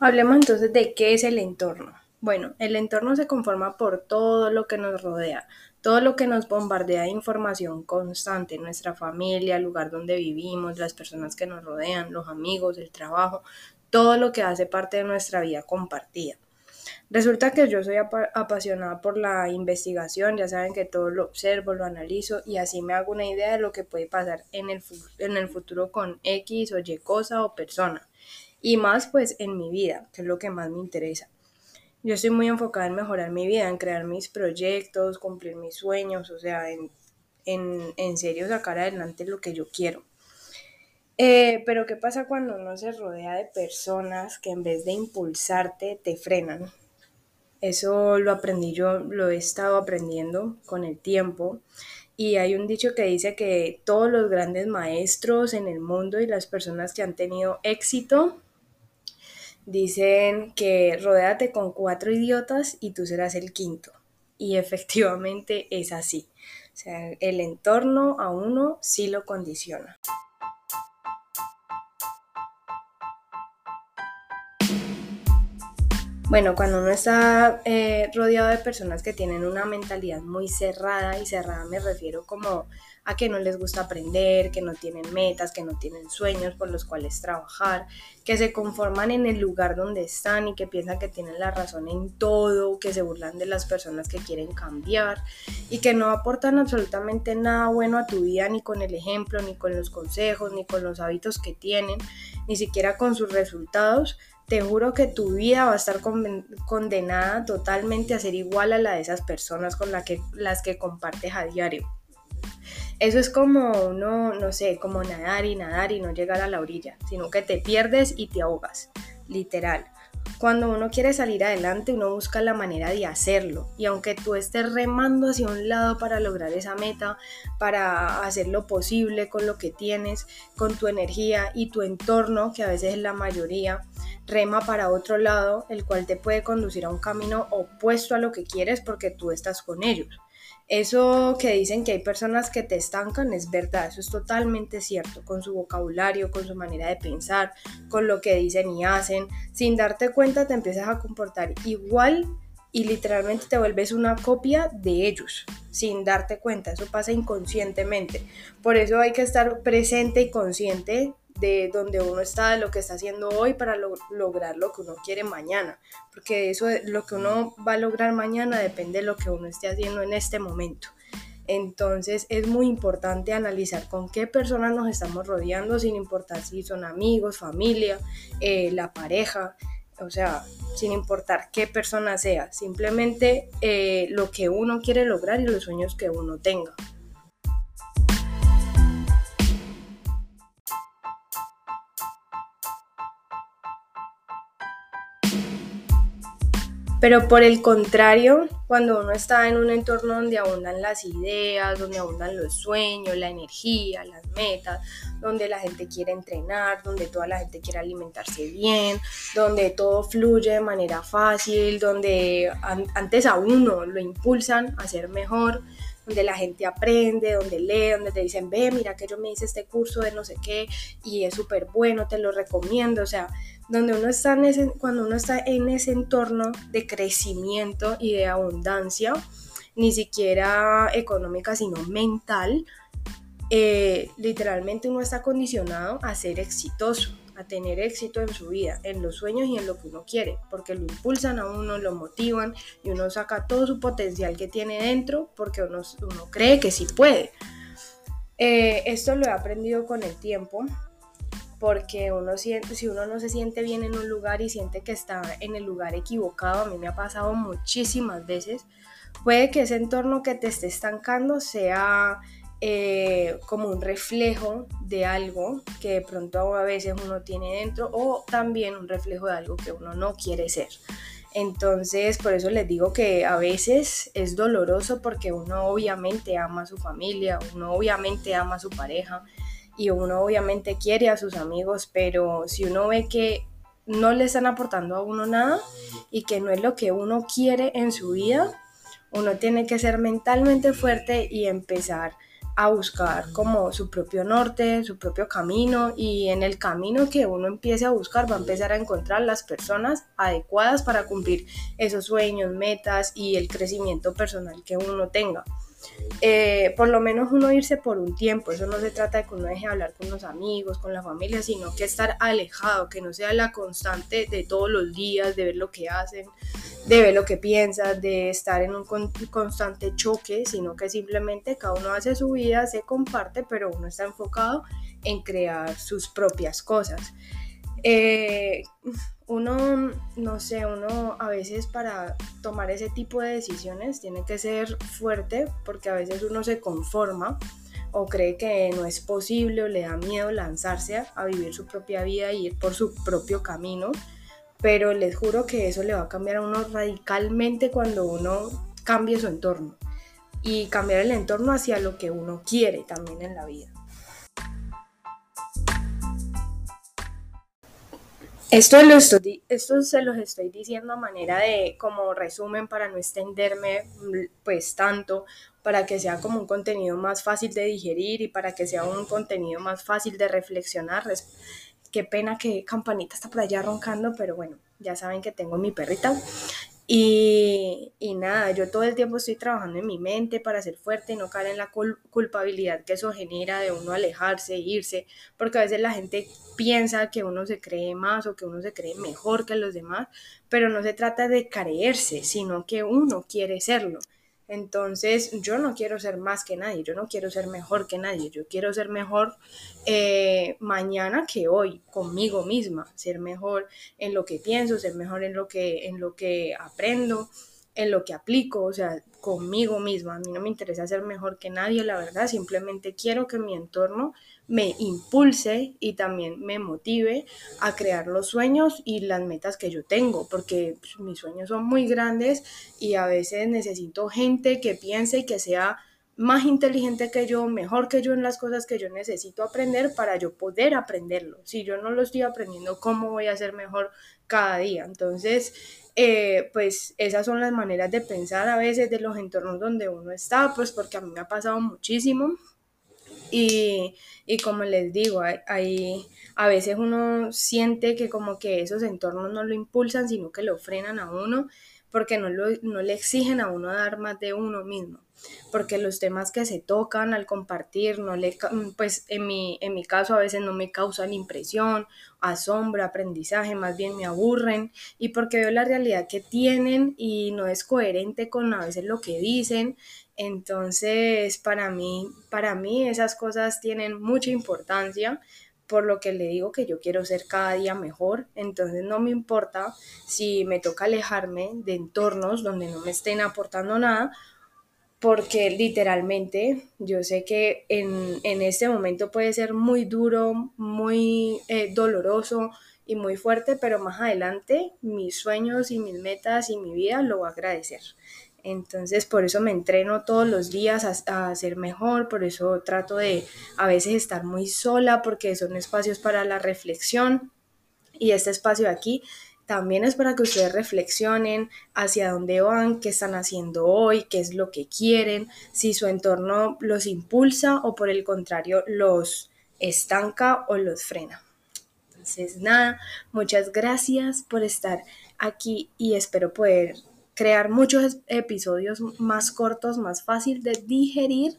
Hablemos entonces de qué es el entorno. Bueno, el entorno se conforma por todo lo que nos rodea, todo lo que nos bombardea de información constante, nuestra familia, el lugar donde vivimos, las personas que nos rodean, los amigos, el trabajo, todo lo que hace parte de nuestra vida compartida. Resulta que yo soy apasionada por la investigación, ya saben que todo lo observo, lo analizo y así me hago una idea de lo que puede pasar en el, en el futuro con X o Y cosa o persona. Y más pues en mi vida, que es lo que más me interesa. Yo estoy muy enfocada en mejorar mi vida, en crear mis proyectos, cumplir mis sueños, o sea, en, en, serio sacar adelante lo que yo quiero. Eh, pero ¿qué pasa cuando uno se rodea de personas que en vez de impulsarte te frenan? Eso lo aprendí yo, lo he estado aprendiendo con el tiempo. Y hay un dicho que dice que todos los grandes maestros en el mundo y las personas que han tenido éxito Dicen que rodéate con cuatro idiotas y tú serás el quinto. Y efectivamente es así. O sea, el entorno a uno sí lo condiciona. Bueno, cuando uno está eh, rodeado de personas que tienen una mentalidad muy cerrada, y cerrada me refiero como a que no les gusta aprender, que no tienen metas, que no tienen sueños por los cuales trabajar, que se conforman en el lugar donde están y que piensan que tienen la razón en todo, que se burlan de las personas que quieren cambiar y que no aportan absolutamente nada bueno a tu vida ni con el ejemplo, ni con los consejos, ni con los hábitos que tienen, ni siquiera con sus resultados te juro que tu vida va a estar condenada totalmente a ser igual a la de esas personas con las que compartes a diario. Eso es como uno, no sé, como nadar y nadar y no llegar a la orilla, sino que te pierdes y te ahogas, literal. Cuando uno quiere salir adelante, uno busca la manera de hacerlo. Y aunque tú estés remando hacia un lado para lograr esa meta, para hacer lo posible con lo que tienes, con tu energía y tu entorno, que a veces es la mayoría, rema para otro lado, el cual te puede conducir a un camino opuesto a lo que quieres porque tú estás con ellos. Eso que dicen que hay personas que te estancan es verdad, eso es totalmente cierto, con su vocabulario, con su manera de pensar, con lo que dicen y hacen. Sin darte cuenta te empiezas a comportar igual y literalmente te vuelves una copia de ellos, sin darte cuenta, eso pasa inconscientemente. Por eso hay que estar presente y consciente de donde uno está, de lo que está haciendo hoy para lograr lo que uno quiere mañana, porque eso lo que uno va a lograr mañana depende de lo que uno esté haciendo en este momento. Entonces es muy importante analizar con qué personas nos estamos rodeando, sin importar si son amigos, familia, eh, la pareja, o sea, sin importar qué persona sea, simplemente eh, lo que uno quiere lograr y los sueños que uno tenga. Pero por el contrario, cuando uno está en un entorno donde abundan las ideas, donde abundan los sueños, la energía, las metas, donde la gente quiere entrenar, donde toda la gente quiere alimentarse bien, donde todo fluye de manera fácil, donde antes a uno lo impulsan a ser mejor, donde la gente aprende, donde lee, donde te dicen, ve, mira que yo me hice este curso de no sé qué y es súper bueno, te lo recomiendo, o sea, donde uno está en ese, cuando uno está en ese entorno de crecimiento y de abundancia, ni siquiera económica, sino mental, eh, literalmente uno está condicionado a ser exitoso, a tener éxito en su vida, en los sueños y en lo que uno quiere, porque lo impulsan a uno, lo motivan y uno saca todo su potencial que tiene dentro porque uno, cree que sí puede. Eh, esto lo he aprendido con el tiempo porque uno siente, si uno no se siente bien en un lugar y siente que está en el lugar equivocado, a mí me ha pasado muchísimas veces, puede que ese entorno que te esté estancando sea eh, como un reflejo de algo que de pronto a veces uno tiene dentro o también un reflejo de algo que uno no quiere ser. Entonces, por eso les digo que a veces es doloroso porque uno obviamente ama a su familia, uno obviamente ama a su pareja, y uno obviamente quiere a sus amigos, pero si uno ve que no le están aportando a uno nada y que no es lo que uno quiere en su vida, uno tiene que ser mentalmente fuerte y empezar a buscar como su propio norte, su propio camino y en el camino que uno empiece a buscar va a empezar a encontrar las personas adecuadas para cumplir esos sueños, metas y el crecimiento personal que uno tenga. Eh, por lo menos uno irse por un tiempo, eso no se trata de que uno deje de hablar con los amigos, con la familia, sino que estar alejado, que no sea la constante de todos los días, de ver lo que hacen, de ver lo que piensan, de estar en un constante choque, sino que simplemente cada uno hace su vida, se comparte, pero uno está enfocado en crear sus propias cosas. Eh, uno, no sé, uno a veces para tomar ese tipo de decisiones tiene que ser fuerte porque a veces uno se conforma o cree que no es posible o le da miedo lanzarse a, vivir su propia vida y ir por su propio camino. Pero les juro que eso le va a cambiar a uno radicalmente cuando uno cambie su entorno y cambiar el entorno hacia lo que uno quiere también en la vida. Esto, lo estoy, esto se los estoy diciendo a manera de como resumen para no extenderme pues tanto, para que sea como un contenido más fácil de digerir y para que sea un contenido más fácil de reflexionar. Qué pena que Campanita está por allá roncando, pero bueno, ya saben que tengo mi perrita. Y, y, nada, yo todo el tiempo estoy trabajando en mi mente para ser fuerte y no caer en la culpabilidad que eso genera de uno alejarse, irse, porque a veces la gente piensa que uno se cree más o que uno se cree mejor que los demás, pero no se trata de creerse, sino que uno quiere serlo. Entonces, yo no quiero ser más que nadie, yo no quiero ser mejor que nadie, yo quiero ser mejor eh, mañana que hoy, conmigo misma, ser mejor en lo que pienso, ser mejor en lo que, en lo que aprendo, en lo que aplico, o sea, conmigo misma. A mí no me interesa ser mejor que nadie, la verdad, simplemente quiero que mi entorno me impulse y también me motive a crear los sueños y las metas que yo tengo, porque pues, mis sueños son muy grandes y a veces necesito gente que piense y que sea más inteligente que yo, mejor que yo en las cosas que yo necesito aprender para yo poder aprenderlo. Si yo no lo estoy aprendiendo, ¿cómo voy a ser mejor cada día? Entonces, eh, pues esas son las maneras de pensar a veces de los entornos donde uno está, pues porque a mí me ha pasado muchísimo y, como les digo, hay, a veces uno siente que como que esos entornos no lo impulsan, sino que lo frenan a uno, porque no, no le exigen a uno dar más de uno mismo porque los temas que se tocan al compartir, no le, pues en mi, en mi caso a veces no me causan impresión, asombro, aprendizaje, más bien me aburren y porque veo la realidad que tienen y no es coherente con a veces lo que dicen. Entonces, para mí, para mí esas cosas tienen mucha importancia por lo que le digo que yo quiero ser cada día mejor, entonces no me importa si me toca alejarme de entornos donde no me estén aportando nada porque literalmente yo sé que en, este momento puede ser muy duro, muy eh, doloroso y muy fuerte, pero más adelante mis sueños y mis metas y mi vida lo voy a agradecer. Entonces por eso me entreno todos los días a, a, ser mejor, por eso trato de a veces estar muy sola porque son espacios para la reflexión y este espacio de aquí también es para que ustedes reflexionen hacia dónde van, qué están haciendo hoy, qué es lo que quieren, si su entorno los impulsa o por el contrario los estanca o los frena. Entonces, nada, muchas gracias por estar aquí y espero poder crear muchos episodios más cortos, más fácil de digerir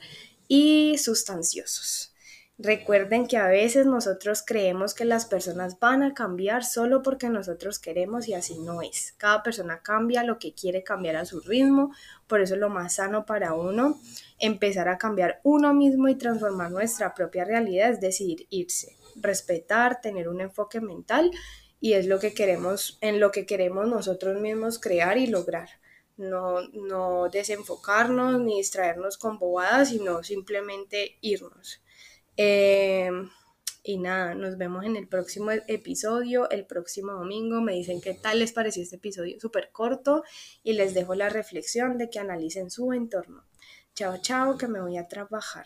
y sustanciosos. Recuerden que a veces nosotros creemos que las personas van a cambiar solo porque nosotros queremos y así no es. Cada persona cambia lo que quiere cambiar a su ritmo, por eso es lo más sano para uno empezar a cambiar uno mismo y transformar nuestra propia realidad, es decidir irse, respetar, tener un enfoque mental y es lo que queremos, en lo que queremos nosotros mismos crear y lograr. No, no desenfocarnos ni distraernos con bobadas, sino simplemente irnos. Em, y nada, nos vemos en el próximo episodio, el próximo domingo. Me dicen qué tal les pareció este episodio súper corto y les dejo la reflexión de que analicen su entorno. Chao, chao, que me voy a trabajar.